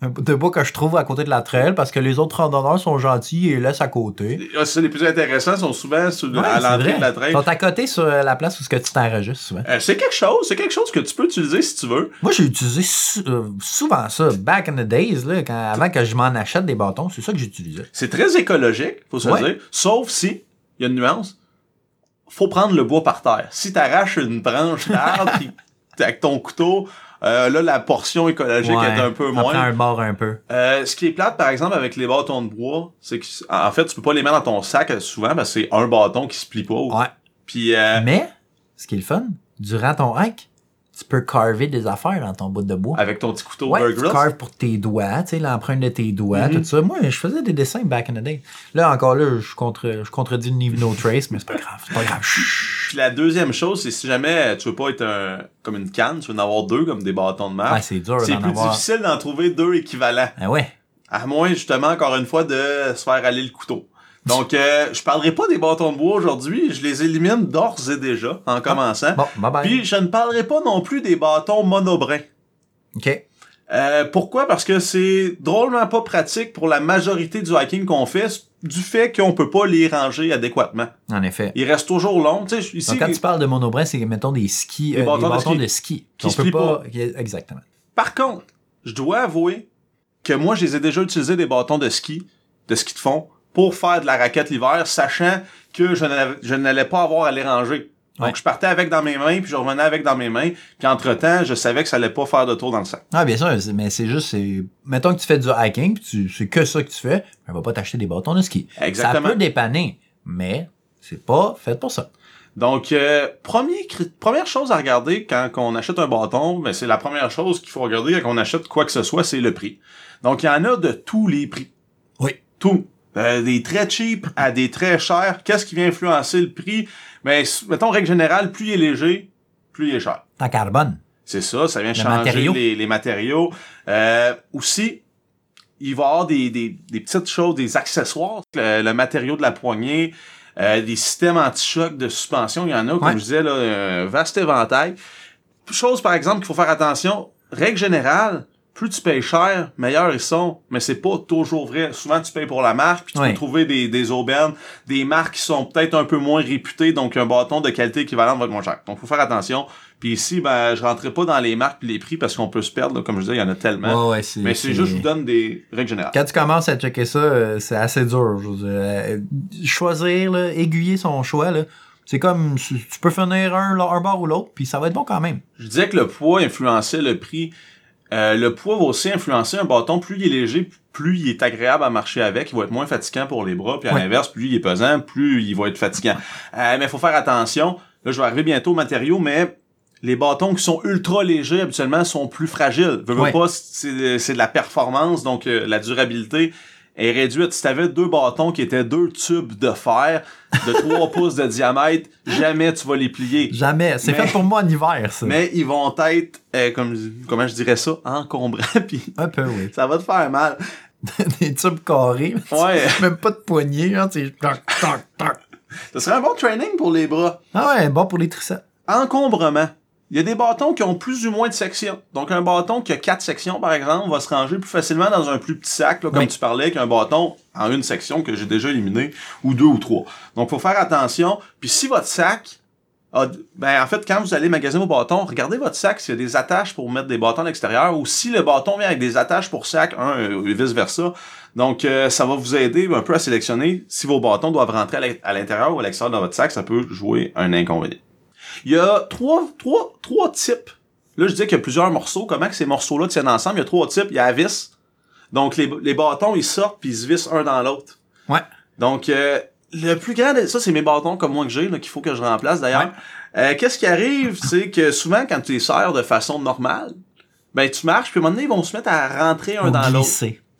Speaker 1: De bois que je trouve à côté de la trail parce que les autres randonneurs sont gentils et laissent à côté.
Speaker 2: Ah, C'est les plus intéressants sont souvent sur,
Speaker 1: Ouais,
Speaker 2: à l'entrée de la traîne.
Speaker 1: Ils sont à côté sur la place où ce que tu t'enregistres souvent.
Speaker 2: Euh, c'est quelque chose, c'est quelque chose que tu peux utiliser si tu veux.
Speaker 1: Moi, j'ai utilisé euh, souvent ça, back in the days, là, quand, avant que je m'en achète des bâtons, c'est ça que j'utilisais.
Speaker 2: C'est très écologique, faut se
Speaker 1: Ouais.
Speaker 2: dire. Sauf si, il y a une nuance, faut prendre le bois par terre. Si t'arraches une branche d'arbre avec ton couteau, euh, là la portion écologique
Speaker 1: Ouais,
Speaker 2: est un peu moins.
Speaker 1: un bord un peu.
Speaker 2: Euh, ce qui est plate, par exemple, avec les bâtons de bois, c'est que, en fait, tu peux pas les mettre dans ton sac souvent parce que c'est un bâton qui se plie pas.
Speaker 1: Ouais.
Speaker 2: Puis, euh,
Speaker 1: Mais, ce qui est le fun, durant ton hike, tu peux carver des affaires dans ton bout de bois.
Speaker 2: avec ton petit couteau
Speaker 1: Ouais, tu carves pour tes doigts, tu sais, l'empreinte de tes doigts,
Speaker 2: Mhm.
Speaker 1: tout ça. Moi, je faisais des dessins back in the day. Là, encore là, je, contre, je contredis le Leave No Trace, mais c'est pas grave, c'est pas grave.
Speaker 2: Puis la deuxième chose, c'est si jamais tu veux pas être un, comme une canne, tu veux en avoir deux comme des bâtons de marche.
Speaker 1: Ouais, c'est dur
Speaker 2: c'est plus
Speaker 1: avoir.
Speaker 2: difficile d'en trouver deux équivalents.
Speaker 1: Ah ouais.
Speaker 2: À moins, justement, encore une fois, de se faire aller le couteau. Donc, euh, je parlerai pas des bâtons de bois aujourd'hui. Je les élimine d'ores et déjà, en commençant.
Speaker 1: Bon, bye bye.
Speaker 2: Puis, je ne parlerai pas non plus des bâtons monobrins.
Speaker 1: OK.
Speaker 2: Euh, pourquoi? Parce que c'est drôlement pas pratique pour la majorité du hiking qu'on fait, du fait qu'on peut pas les ranger adéquatement.
Speaker 1: En effet.
Speaker 2: Ils restent toujours longs. Tu sais, ici,
Speaker 1: Donc, quand tu parles de monobrin, c'est, mettons, des skis,
Speaker 2: Des
Speaker 1: euh,
Speaker 2: bâtons
Speaker 1: des
Speaker 2: de
Speaker 1: bâtons
Speaker 2: ski.
Speaker 1: de ski.
Speaker 2: Qui
Speaker 1: peut
Speaker 2: plient
Speaker 1: pas... Exactement.
Speaker 2: Par contre, je dois avouer que moi, je les ai déjà utilisés des bâtons de ski, de ski de fond, pour faire de la raquette l'hiver, sachant que je n'allais pas avoir à les ranger. Donc,
Speaker 1: Ouais.
Speaker 2: je partais avec dans mes mains, puis je revenais avec dans mes mains, puis entre-temps, je savais que ça allait pas faire de tour dans le sac.
Speaker 1: Ah, bien sûr, mais c'est juste, c'est... Mettons que tu fais du hiking, puis tu... c'est que ça que tu fais, on va pas t'acheter des bâtons de ski.
Speaker 2: Exactement.
Speaker 1: Ça peut dépanner, mais c'est pas fait pour ça.
Speaker 2: Donc, euh, premier, cri- première chose à regarder quand on achète un bâton, ben, c'est la première chose qu'il faut regarder quand on achète quoi que ce soit, c'est le prix. Donc, il y en a de tous les prix.
Speaker 1: Oui.
Speaker 2: Tout. Euh, des très cheap à des très chers. Qu'est-ce qui vient influencer le prix? Ben, s- mettons, règle générale, plus il est léger, plus il est cher.
Speaker 1: En carbone.
Speaker 2: C'est ça, ça vient
Speaker 1: Le
Speaker 2: changer
Speaker 1: matériau.
Speaker 2: Les, les matériaux. Euh, aussi, il va y avoir des, des, des petites choses, des accessoires. Le, le matériau de la poignée, euh, des systèmes anti-choc de suspension, il y en a, comme
Speaker 1: Ouais.
Speaker 2: je disais, là, un vaste éventail. Chose, par exemple, qu'il faut faire attention, règle générale, plus tu payes cher, meilleurs ils sont, mais c'est pas toujours vrai. Souvent, tu payes pour la marque, puis tu peux trouver des, des aubaines, des marques qui sont peut-être un peu moins réputées, donc un bâton de qualité équivalente va être moins cher. Donc, faut faire attention. Puis ici, ben, je rentrerai pas dans les marques et les prix parce qu'on peut se perdre, là. comme je disais, il y en a tellement.
Speaker 1: Ouais,
Speaker 2: mais c'est juste, je vous donne des règles générales.
Speaker 1: Quand tu commences à checker ça, euh, c'est assez dur. Je veux dire, euh, choisir, là, aiguiller son choix, là, c'est comme tu tu peux finir un, un bord ou l'autre, puis ça va être bon quand même.
Speaker 2: Je disais que le poids influençait le prix. Euh, le poids va aussi influencer un bâton. Plus il est léger, plus il est agréable à marcher avec. Il va être moins fatigant pour les bras. Puis à
Speaker 1: Ouais.
Speaker 2: l'inverse, plus il est pesant, plus il va être fatigant. Euh, mais il faut faire attention. Là, je vais arriver bientôt aux matériaux, mais les bâtons qui sont ultra légers, habituellement, sont plus fragiles. Veux,
Speaker 1: Ouais.
Speaker 2: pas, c'est c'est de la performance, donc euh, la durabilité est réduite. Si t'avais deux bâtons qui étaient deux tubes de fer de 3 pouces de diamètre, jamais tu vas les plier.
Speaker 1: Jamais. C'est fait pour moi en hiver, ça.
Speaker 2: Mais ils vont être, euh, comme, comment je dirais ça, encombrants, puis
Speaker 1: Un peu, oui.
Speaker 2: ça va te faire mal.
Speaker 1: Des tubes carrés.
Speaker 2: Ouais.
Speaker 1: Même pas de poignée, hein, toc, toc, toc.
Speaker 2: Ce serait un bon training pour les bras.
Speaker 1: Ah ouais, bon pour les triceps.
Speaker 2: Encombrement. Il y a des bâtons qui ont plus ou moins de sections. Donc, un bâton qui a quatre sections, par exemple, va se ranger plus facilement dans un plus petit sac, là, comme
Speaker 1: Oui.
Speaker 2: tu parlais, qu'un bâton en une section que j'ai déjà éliminé, ou deux ou trois. Donc, faut faire attention. Puis, si votre sac a ben, en fait, quand vous allez magasiner vos bâtons, regardez votre sac s'il y a des attaches pour mettre des bâtons à l'extérieur, ou si le bâton vient avec des attaches pour sac, un, et vice-versa. Donc, euh, ça va vous aider un peu à sélectionner si vos bâtons doivent rentrer à l'intérieur ou à l'extérieur de votre sac, ça peut jouer un inconvénient. Il y a trois, trois, trois types. Là, je dis qu'il y a plusieurs morceaux. Comment que ces morceaux-là tiennent ensemble? Il y a trois types. Il y a la vis. Donc, les, les bâtons, ils sortent puis ils se vissent un dans l'autre.
Speaker 1: Ouais.
Speaker 2: Donc, euh, le plus grand, ça, c'est mes bâtons comme moi que j'ai, qu'il faut que je remplace d'ailleurs. Euh, Qu'est-ce qui arrive, c'est que souvent, quand tu les sers de façon normale, ben, tu marches, puis à un moment donné, ils vont se mettre à rentrer un
Speaker 1: Ou
Speaker 2: dans l'autre.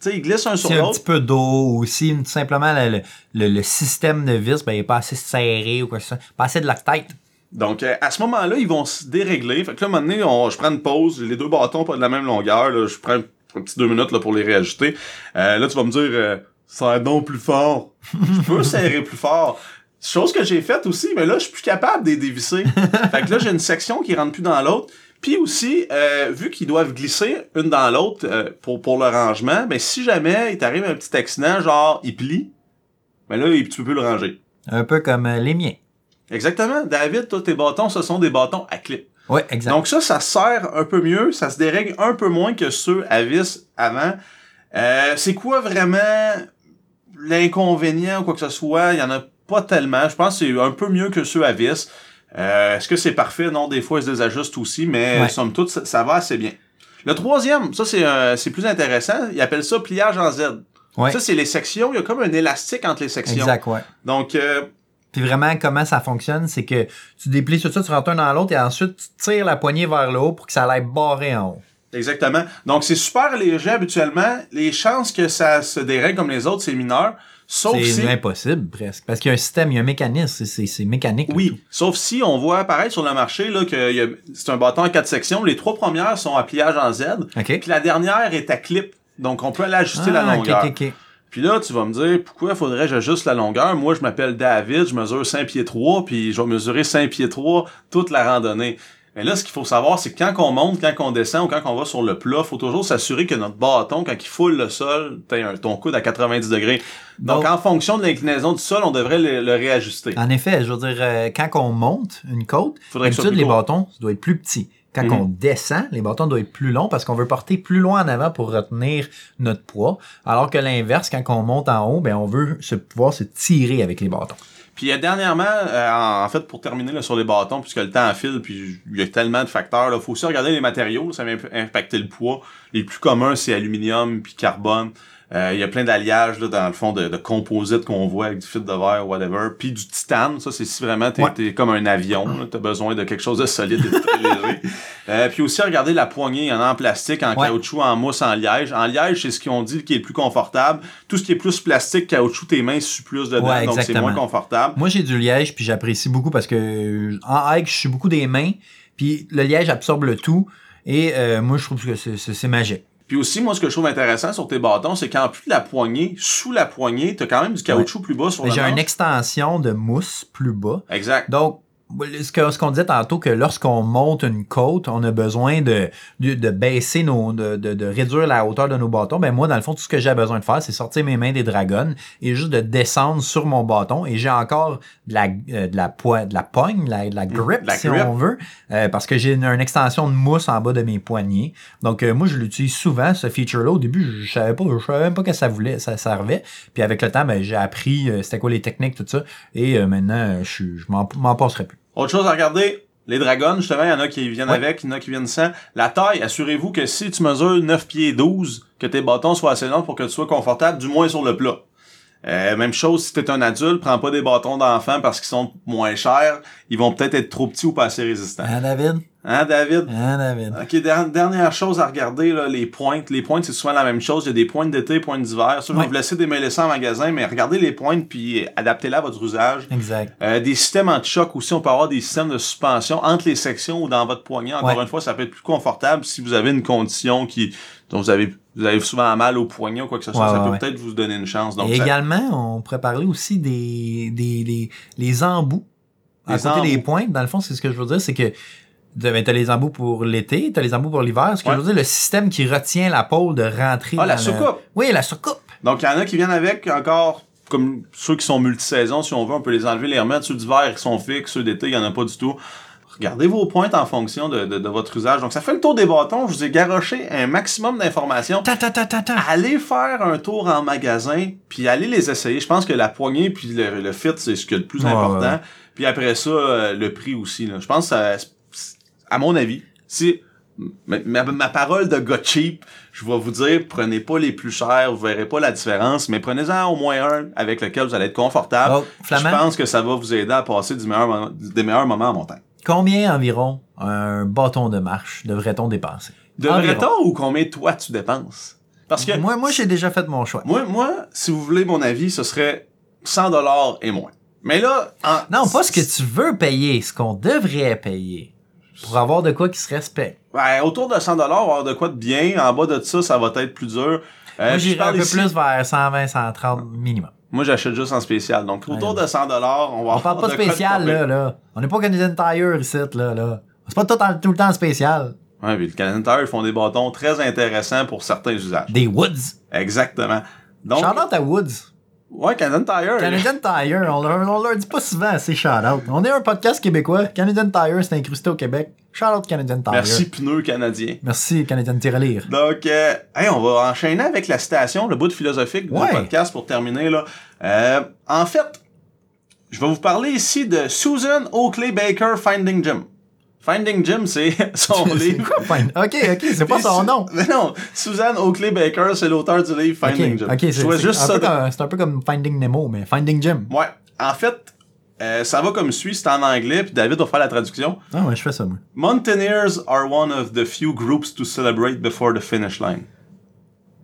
Speaker 2: Tu sais, ils glissent un sur
Speaker 1: C'est un
Speaker 2: l'autre.
Speaker 1: petit peu d'eau ou si tout simplement le, le- le système de vis ben, il est pas assez serré ou quoi que ce soit. Pas assez de loctite.
Speaker 2: Donc, euh, à ce moment-là, ils vont se dérégler. Fait que là, à un moment donné, on- je prends une pause. Les deux bâtons pas de la même longueur. Là, je prends un petit deux minutes là, pour les réajuster. Euh, là, tu vas me dire, euh, serre donc plus fort. je peux serrer plus fort. Chose que j'ai faite aussi, mais là, je suis plus capable de les dévisser. fait que là, j'ai une section qui rentre plus dans l'autre. Puis aussi, euh, vu qu'ils doivent glisser une dans l'autre euh, pour, pour le rangement, ben si jamais il t'arrive un petit accident, genre il plie, ben là, tu peux plus le ranger.
Speaker 1: Un peu comme les miens.
Speaker 2: Exactement. David, toi, tes bâtons, ce sont des bâtons à clip.
Speaker 1: Ouais, exact.
Speaker 2: Donc ça, ça sert un peu mieux, ça se dérègle un peu moins que ceux à vis avant. Euh, c'est quoi vraiment l'inconvénient ou quoi que ce soit? Il y en a pas tellement. Je pense que c'est un peu mieux que ceux à vis. Euh, Est-ce que c'est parfait? Non, des fois, ils se désajustent aussi, mais
Speaker 1: Ouais.
Speaker 2: somme toute, ça, ça va assez bien. Le troisième, ça c'est euh, c'est plus intéressant, ils appellent ça pliage en Z.
Speaker 1: ouais,
Speaker 2: Ça, c'est les sections, il y a comme un élastique entre les sections.
Speaker 1: exact, ouais.
Speaker 2: Donc, euh,
Speaker 1: Puis vraiment, comment ça fonctionne, c'est que tu déplies tout ça, tu rentres un dans l'autre et ensuite tu tires la poignée vers le haut pour que ça aille barré en haut.
Speaker 2: Exactement. Donc, c'est super léger habituellement. Les chances que ça se dérègle comme les autres, c'est mineur. Sauf si...
Speaker 1: C'est impossible presque. Parce qu'il y a un système, il y a un mécanisme, c'est- mécanique. tout.
Speaker 2: Oui, sauf si on voit apparaître sur le marché là, que a- c'est un bâton à quatre sections. Les trois premières sont à pliage en Z.
Speaker 1: OK.
Speaker 2: Puis la dernière est à clip. Donc, on peut aller ajuster la
Speaker 1: Ah,
Speaker 2: longueur.
Speaker 1: ok, ok, ok.
Speaker 2: Puis là, tu vas me dire, pourquoi faudrait que j'ajuste la longueur? Moi, je m'appelle David, je mesure 5 pieds 3, puis je vais mesurer 5 pieds 3 toute la randonnée. Mais là, ce qu'il faut savoir, c'est que quand on monte, quand on descend ou quand on va sur le plat, faut toujours s'assurer que notre bâton, quand il foule le sol, t'as un- ton coude à 90 degrés. Donc,
Speaker 1: Donc-
Speaker 2: en fonction de l'inclinaison du sol, on devrait le, le réajuster.
Speaker 1: En effet, je veux dire, euh, quand on monte une côte,
Speaker 2: Faudrait que
Speaker 1: les
Speaker 2: court.
Speaker 1: bâtons, ça doit être plus petit. Quand
Speaker 2: Mhm.
Speaker 1: on descend, les bâtons doivent être plus longs parce qu'on veut porter plus loin en avant pour retenir notre poids. Alors que l'inverse, quand on monte en haut, ben on veut se pouvoir se tirer avec les bâtons.
Speaker 2: Puis euh, dernièrement, euh, en, fait, pour terminer là, sur les bâtons, puisque le temps file, puis il y a tellement de facteurs, il faut aussi regarder les matériaux, ça va imp- impacter le poids. Les plus communs, c'est aluminium puis carbone. Euh, Il y a plein d'alliages là, dans le fond de, de composites qu'on voit avec du fil de verre, whatever. Puis du titane, ça c'est si vraiment t'es
Speaker 1: Ouais.
Speaker 2: t'es comme un avion, t'as besoin de quelque chose de solide et de très léger. Euh, puis aussi regarder la poignée, il y en a en plastique, en
Speaker 1: Ouais.
Speaker 2: caoutchouc, en mousse, en liège. En liège, c'est ce qu'ils ont dit qui est le plus confortable. Tout ce qui est plus plastique, caoutchouc, tes mains suent plus dedans,
Speaker 1: Ouais,
Speaker 2: donc c'est moins confortable.
Speaker 1: Moi, j'ai du liège, puis j'apprécie beaucoup parce que en hike, je suis beaucoup des mains, puis le liège absorbe le tout. Et euh, moi, je trouve que c'est- c'est c'est magique.
Speaker 2: Puis aussi, moi, ce que je trouve intéressant sur tes bâtons, c'est qu'en plus de la poignée, sous la poignée, t'as quand même du caoutchouc plus bas sur
Speaker 1: Mais
Speaker 2: le
Speaker 1: J'ai une extension de mousse plus bas.
Speaker 2: Exact.
Speaker 1: Donc, ce qu'on disait tantôt, que lorsqu'on monte une côte, on a besoin de, de, de baisser nos, de, de, de réduire la hauteur de nos bâtons. Ben moi, dans le fond, tout ce que j'ai besoin de faire, c'est sortir mes mains des dragons et juste de descendre sur mon bâton. Et j'ai encore de la, euh, de la poi- de la poigne, de la, de la grip,
Speaker 2: de la
Speaker 1: si
Speaker 2: grip.
Speaker 1: on veut, euh, parce que j'ai une, une extension de mousse en bas de mes poignets. Donc, euh, moi, je l'utilise souvent, ce feature-là. Au début, je, savais pas, je savais même pas que ça voulait, ça servait. Puis avec le temps, ben, j'ai appris euh, c'était quoi les techniques, tout ça. Et euh, maintenant, euh, je, je m'en passerai plus.
Speaker 2: Autre chose à regarder, les dragons, justement, il y en a qui viennent
Speaker 1: Ouais.
Speaker 2: avec, il y en a qui viennent sans. La taille, assurez-vous que si tu mesures 9 pieds 12, que tes bâtons soient assez longs pour que tu sois confortable, du moins sur le plat. Euh, même chose, si t'es un adulte, prends pas des bâtons d'enfant parce qu'ils sont moins chers. Ils vont peut-être être trop petits ou pas assez résistants.
Speaker 1: Hein, David?
Speaker 2: Hein, David?
Speaker 1: Hein, David?
Speaker 2: Ok, der- dernière chose à regarder, là, les pointes. Les pointes, c'est souvent la même chose. Il y a des pointes d'été, pointes d'hiver. Ça, je vais
Speaker 1: Ouais.
Speaker 2: vous laisser démêler ça en magasin, mais regardez les pointes puis adaptez-les à votre usage.
Speaker 1: Exact.
Speaker 2: Euh, des systèmes anti-choc aussi, on peut avoir des systèmes de suspension entre les sections ou dans votre poignet. Encore
Speaker 1: Ouais.
Speaker 2: une fois, ça peut être plus confortable si vous avez une condition qui dont vous avez vous avez souvent mal au poignet ou quoi que ce soit.
Speaker 1: Ouais,
Speaker 2: ça
Speaker 1: ouais,
Speaker 2: peut
Speaker 1: ouais.
Speaker 2: peut-être vous donner une chance. Donc,
Speaker 1: Et
Speaker 2: ça-
Speaker 1: également, on pourrait parler aussi des, des, des les embouts. À
Speaker 2: Les
Speaker 1: côté des pointes, dans le fond, c'est ce que je veux dire, c'est que ben, t'as les embouts pour l'été, t'as les embouts pour l'hiver. Ce que
Speaker 2: Ouais.
Speaker 1: je veux dire, le système qui retient la pôle de rentrer
Speaker 2: Ah, la
Speaker 1: le-
Speaker 2: soucoupe!
Speaker 1: Oui, la soucoupe.
Speaker 2: Donc, il y en a qui viennent avec encore, comme ceux qui sont multisaisons, si on veut, on peut les enlever, les remettre. Ceux d'hiver qui sont fixes, ceux d'été, il y en a pas du tout. Regardez vos pointes en fonction de, de, de votre usage. Donc, ça fait le tour des bâtons. Je vous ai garoché un maximum d'informations. Allez faire un tour en magasin, puis allez les essayer. Je pense que la poignée puis le, le fit, c'est ce qui est le plus important.
Speaker 1: ouais.
Speaker 2: Puis après ça, euh, le prix aussi. Là. Je pense que ça- à mon avis, si ma, ma- ma parole de gars cheap, je vais vous dire, prenez pas les plus chers, vous verrez pas la différence, mais prenez-en au moins un avec lequel vous allez être confortable.
Speaker 1: Oh,
Speaker 2: Je pense que ça va vous aider à passer du meilleur moment- des meilleurs moments en montagne.
Speaker 1: combien environ un bâton de marche devrait-on dépenser?
Speaker 2: Devrait-on ou combien toi tu dépenses? Parce que
Speaker 1: Moi, moi j'ai déjà fait mon choix.
Speaker 2: moi, moi, si vous voulez mon avis, ce serait 100 dollars et moins. Mais là, en-
Speaker 1: Non, pas ce que tu veux payer, ce qu'on devrait payer. Pour avoir de quoi qui se respecte.
Speaker 2: Ouais, autour de 100 dollars, avoir de quoi de bien. En bas de ça, ça va être plus dur. Euh,
Speaker 1: Moi, j'irais un peu
Speaker 2: ici-
Speaker 1: plus vers 120, 130 minimum.
Speaker 2: Moi, j'achète juste en spécial. Donc, autour
Speaker 1: Ouais.
Speaker 2: de 100 dollars, on va
Speaker 1: On parle pas de spécial, là, là. On n'est pas Canadian Tire ici, là, là. C'est pas tout, en- tout le temps spécial.
Speaker 2: Ouais, puis le Canadian Tire, ils font des bâtons très intéressants pour certains usages.
Speaker 1: Des Woods.
Speaker 2: Exactement. Donc,
Speaker 1: Shout-out à Woods.
Speaker 2: Ouais, Canadian Tire.
Speaker 1: Canadian Tire, on leur, on leur dit pas souvent assez shout-out. On est un podcast québécois. Canadian Tire, c'est incrusté au Québec. Shout-out Canadian Tire.
Speaker 2: Merci, pneus canadiens.
Speaker 1: Merci, Canadian Tirelire.
Speaker 2: Donc, euh, hey, on va enchaîner avec la citation, le bout philosophique
Speaker 1: Ouais.
Speaker 2: du podcast pour terminer. Là. Euh, en fait, je vais vous parler ici de Susan Oakley Baker Finding Jim. Finding Jim, c'est son livre.
Speaker 1: quoi, Find- Ok, ok, c'est pas son nom.
Speaker 2: Mais non, Susan Oakley Baker, c'est l'auteur du livre Finding Jim.
Speaker 1: ok, c'est
Speaker 2: juste
Speaker 1: un,
Speaker 2: ça.
Speaker 1: peu
Speaker 2: de-
Speaker 1: comme- c'est un peu comme Finding Nemo, mais Finding Jim.
Speaker 2: Ouais. En fait, euh, ça va comme suit, c'est en anglais, puis David va faire la traduction.
Speaker 1: Ah ouais, je fais ça, moi.
Speaker 2: Mountaineers are one of the few groups to celebrate before the finish line.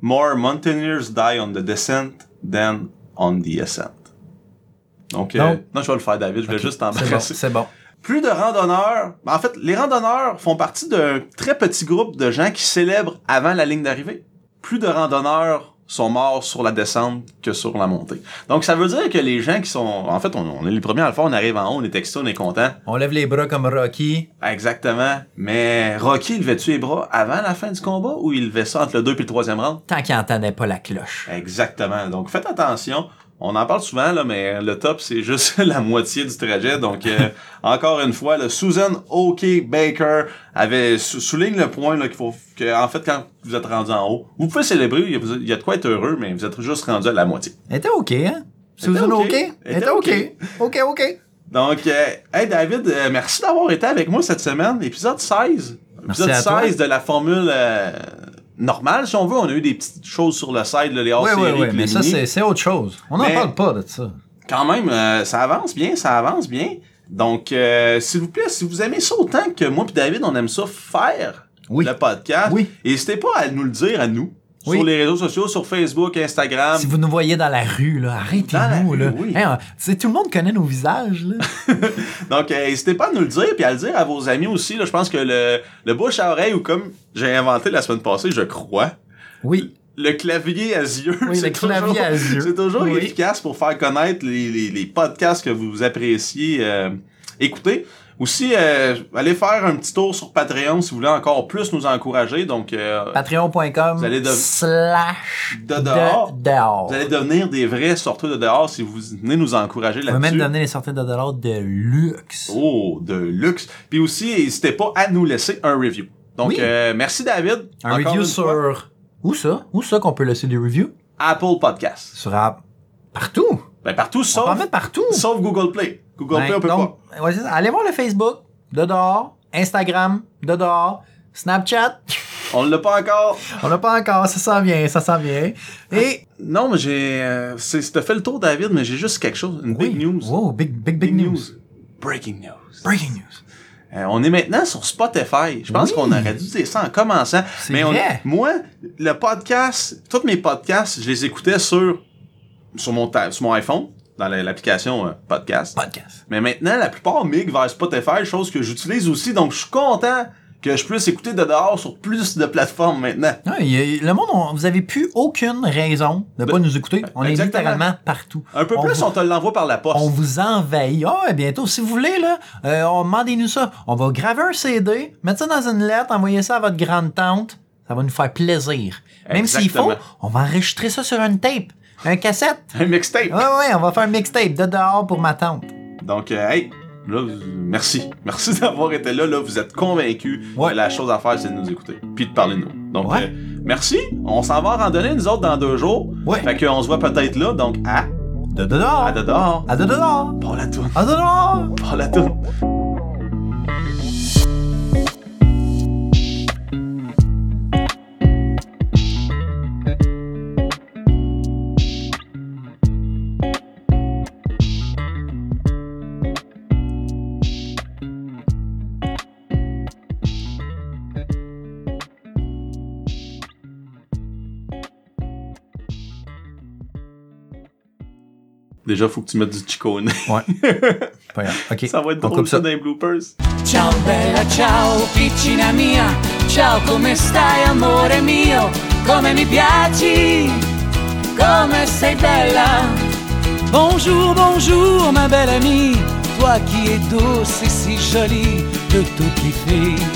Speaker 2: More mountaineers die on the descent than on the ascent. Donc, euh, non, je vais le faire, David, je vais
Speaker 1: Ok,
Speaker 2: juste t'embrasser.
Speaker 1: c'est bon.
Speaker 2: Plus de randonneurs. En fait, les randonneurs font partie d'un très petit groupe de gens qui célèbrent avant la ligne d'arrivée. Plus de randonneurs sont morts sur la descente que sur la montée. Donc, ça veut dire que les gens qui sont... En fait, on, on est les premiers à le faire, on arrive en haut, on est excités, on est content.
Speaker 1: On lève les bras comme Rocky.
Speaker 2: Exactement. Mais Rocky, il levait-tu les bras avant la fin du combat ou il levait ça entre le 2 et le 3e round?
Speaker 1: Tant qu'il entendait pas la cloche.
Speaker 2: Exactement. Donc, faites attention. On en parle souvent, là, mais le top, c'est juste la moitié du trajet. Donc, euh, encore une fois, le Susan O.K. Baker avait sou- souligne le point qu'il faut que, en fait, quand vous êtes rendu en haut, vous pouvez célébrer, il y a- de quoi être heureux, mais vous êtes juste rendu à la moitié.
Speaker 1: Elle était OK, hein? Susan
Speaker 2: OK.
Speaker 1: Elle était OK. OK, OK.
Speaker 2: Donc, euh, hey David, euh, merci d'avoir été avec moi cette semaine. Épisode 16.
Speaker 1: Merci
Speaker 2: Épisode
Speaker 1: à toi.
Speaker 2: 16 de la formule normale, si on veut. On a eu des petites choses sur le site, là, les
Speaker 1: Oui,
Speaker 2: hors-séries,
Speaker 1: oui, oui,
Speaker 2: puis
Speaker 1: mais ça, c'est autre chose. On n'en parle pas de ça.
Speaker 2: Quand même, euh, ça avance bien, ça avance bien. Donc, euh, s'il vous plaît, si vous aimez ça autant que moi et David, on aime ça faire
Speaker 1: Oui.
Speaker 2: le podcast,
Speaker 1: Oui.
Speaker 2: n'hésitez pas à nous le dire à nous.
Speaker 1: Oui.
Speaker 2: Sur les réseaux sociaux, sur Facebook, Instagram.
Speaker 1: Si vous nous voyez dans la rue, là, arrêtez-nous, là.
Speaker 2: oui.
Speaker 1: Hein, tout le monde connaît nos visages, là.
Speaker 2: Donc, euh, n'hésitez pas à nous le dire, puis à le dire à vos amis aussi. Là, je pense que le, le bouche à oreille, ou comme j'ai inventé la semaine passée, je crois,
Speaker 1: Oui.
Speaker 2: le clavier à yeux.
Speaker 1: Oui,
Speaker 2: c'est
Speaker 1: le clavier
Speaker 2: toujours-
Speaker 1: à yeux.
Speaker 2: C'est toujours
Speaker 1: Oui.
Speaker 2: efficace pour faire connaître les, les, les podcasts que vous appréciez euh, écouter. Aussi, euh, allez faire un petit tour sur Patreon si vous voulez encore plus nous encourager. Donc, euh,
Speaker 1: Patreon.com
Speaker 2: de-
Speaker 1: slash
Speaker 2: de dehors.
Speaker 1: de dehors.
Speaker 2: vous allez devenir des vrais sorteurs de dehors si vous venez nous encourager
Speaker 1: On va même
Speaker 2: là-dessus.
Speaker 1: donner les sorties de dollars de luxe.
Speaker 2: Oh, de luxe. Puis aussi, n'hésitez pas à nous laisser un review. Donc,
Speaker 1: Oui.
Speaker 2: euh, merci David.
Speaker 1: Un review sur...
Speaker 2: fois.
Speaker 1: Où ça? Où ça qu'on peut laisser des reviews?
Speaker 2: Apple Podcast.
Speaker 1: Sur App. Partout.
Speaker 2: Ben, partout,
Speaker 1: en
Speaker 2: sauf,
Speaker 1: mettre partout.
Speaker 2: sauf Google Play. Google
Speaker 1: Ben,
Speaker 2: Play, on peut
Speaker 1: donc, ouais, c'est ça. allez voir le Facebook, de dehors, Instagram, de dehors, Snapchat.
Speaker 2: pas. On l'a pas encore.
Speaker 1: On n'a pas encore, ça s'en vient, ça s'en vient. Et
Speaker 2: Non, mais j'ai. Euh, c'est- T'as fait le tour, David, mais j'ai juste quelque chose. Une big news.
Speaker 1: Wow, big, big, big, news.
Speaker 2: Breaking news.
Speaker 1: Breaking news.
Speaker 2: Euh, on est maintenant sur Spotify. Je pense
Speaker 1: Oui.
Speaker 2: qu'on aurait dû dire ça en commençant. Mais on-
Speaker 1: vrai.
Speaker 2: moi, le podcast, tous mes podcasts, je les écoutais sur, sur, mon, sur mon iPhone, dans la- l'application euh, podcast.
Speaker 1: Podcast.
Speaker 2: Mais maintenant, la plupart migrent vers Spotify, chose que j'utilise aussi. Donc, je suis content que je puisse écouter de dehors sur plus de plateformes maintenant.
Speaker 1: Le monde, on- vous avez plus aucune raison de
Speaker 2: De-
Speaker 1: pas nous écouter. On est littéralement partout.
Speaker 2: Un peu
Speaker 1: On
Speaker 2: plus,
Speaker 1: vous-
Speaker 2: on te l'envoie par la poste.
Speaker 1: On vous envahit. Ah, ouais, bientôt, si vous voulez, là, euh, on demandez-nous ça. On va graver un CD, mettre ça dans une lettre, envoyer ça à votre grande tante. Ça va nous faire plaisir. Même s'il faut, on va enregistrer ça sur une tape, un cassette?
Speaker 2: Un mixtape.
Speaker 1: Ouais, ouais, on va faire un mixtape de dehors pour ma tante.
Speaker 2: Donc, euh, hey, là, merci. Merci d'avoir été là. Là, vous êtes convaincus.
Speaker 1: Ouais.
Speaker 2: que La chose à faire, c'est de nous écouter. Puis de parler de nous. Donc,
Speaker 1: Ouais.
Speaker 2: euh, merci. On s'en va en randonnée, nous autres, dans deux jours.
Speaker 1: Ouais.
Speaker 2: Fait qu'on se voit peut-être là. Donc, à,
Speaker 1: De dehors.
Speaker 2: à de dehors.
Speaker 1: À de dehors.
Speaker 2: Par la toune.
Speaker 1: À de dehors.
Speaker 2: Par la toune. Déjà, faut que tu mettes du chicone.
Speaker 1: Ouais. Pas grave. OK.
Speaker 2: ça va être drôle ça dans les bloopers.
Speaker 3: Ciao bella, ciao piccina mia, ciao come stai amore mio, come mi piaci, come sei bella? Bonjour, bonjour ma belle amie, toi qui es douce et si jolie de toutes les filles.